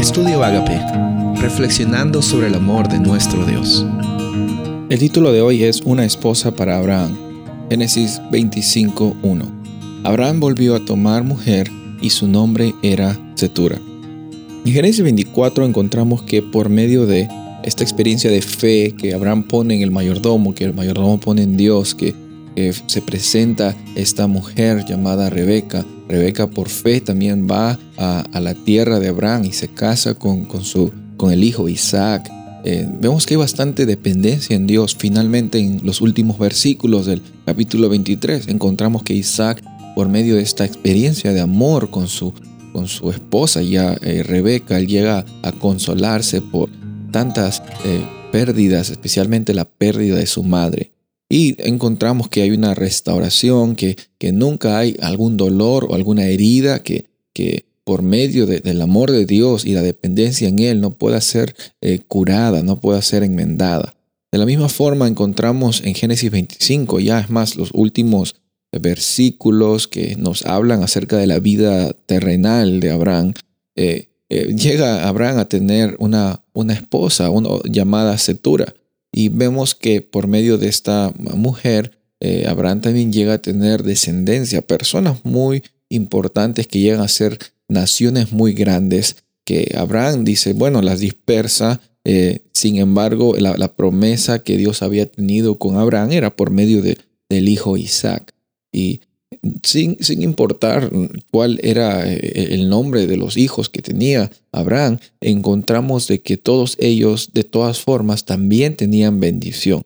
Estudio Agape, reflexionando sobre el amor de nuestro Dios. El título de hoy es Una esposa para Abraham. Génesis 25.1. Abraham volvió a tomar mujer y su nombre era Setura. En Génesis 24 encontramos que por medio de esta experiencia de fe que Abraham pone en el mayordomo, que el mayordomo pone en Dios, que, se presenta esta mujer llamada Rebeca. Rebeca por fe también va a, la tierra de Abraham y se casa con, con, su, con el hijo Isaac. Eh, vemos que hay bastante dependencia en Dios. Finalmente en los últimos versículos del capítulo 23 encontramos que Isaac, por medio de esta experiencia de amor con su, con su esposa, ya eh, Rebeca, él llega a consolarse por tantas eh, pérdidas, especialmente la pérdida de su madre. Y encontramos que hay una restauración, que, que nunca hay algún dolor o alguna herida que, que por medio del amor de Dios y la dependencia en Él no pueda ser eh, curada, no pueda ser enmendada. De la misma forma encontramos en Génesis 25, ya es más, los últimos versículos que nos hablan acerca de la vida terrenal de Abraham, eh, eh, llega Abraham a tener una, una esposa llamada Setura. Y vemos que por medio de esta mujer, eh, Abraham también llega a tener descendencia, personas muy importantes que llegan a ser naciones muy grandes, que Abraham dice, bueno, las dispersa. Eh, sin embargo, la, promesa que Dios había tenido con Abraham era por medio de, del hijo Isaac. Y sin, importar cuál era eh, el nombre de los hijos que tenía Abraham, encontramos de que todos ellos de todas formas también tenían bendición.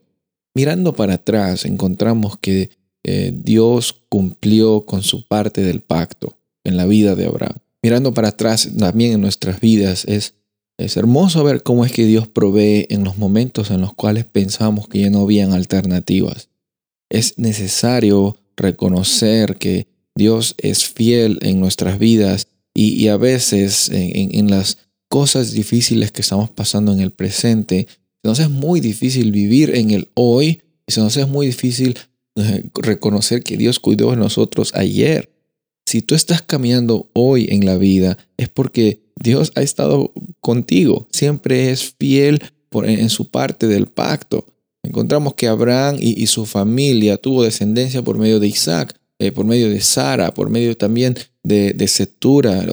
Mirando para atrás, encontramos que eh, Dios cumplió con su parte del pacto en la vida de Abraham. Mirando para atrás también en nuestras vidas, es, es hermoso ver cómo es que Dios provee en los momentos en los cuales pensamos que ya no habían alternativas. Es necesario reconocer que Dios es fiel en nuestras vidas y, a veces en, las cosas difíciles que estamos pasando en el presente, se nos es muy difícil vivir en el hoy y se nos es muy difícil eh, reconocer que Dios cuidó de nosotros ayer. Si tú estás caminando hoy en la vida es porque Dios ha estado contigo, siempre es fiel en su parte del pacto. Encontramos que Abraham y, su familia tuvo descendencia por medio de Isaac, eh, por medio de Sara, por medio también de, de Setura,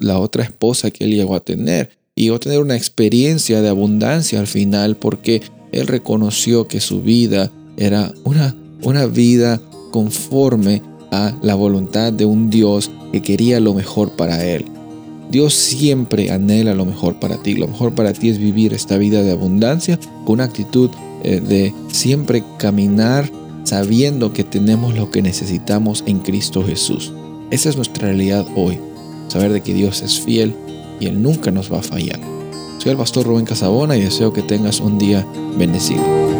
la otra esposa que él llegó a tener. Y llegó a tener una experiencia de abundancia al final porque él reconoció que su vida era una, una vida conforme a la voluntad de un Dios que quería lo mejor para él. Dios siempre anhela lo mejor para ti. Lo mejor para ti es vivir esta vida de abundancia con una actitud eh, de siempre caminar sabiendo que tenemos lo que necesitamos en Cristo Jesús. Esa es nuestra realidad hoy, saber de que Dios es fiel y Él nunca nos va a fallar. Soy el pastor Rubén Casabona y deseo que tengas un día bendecido.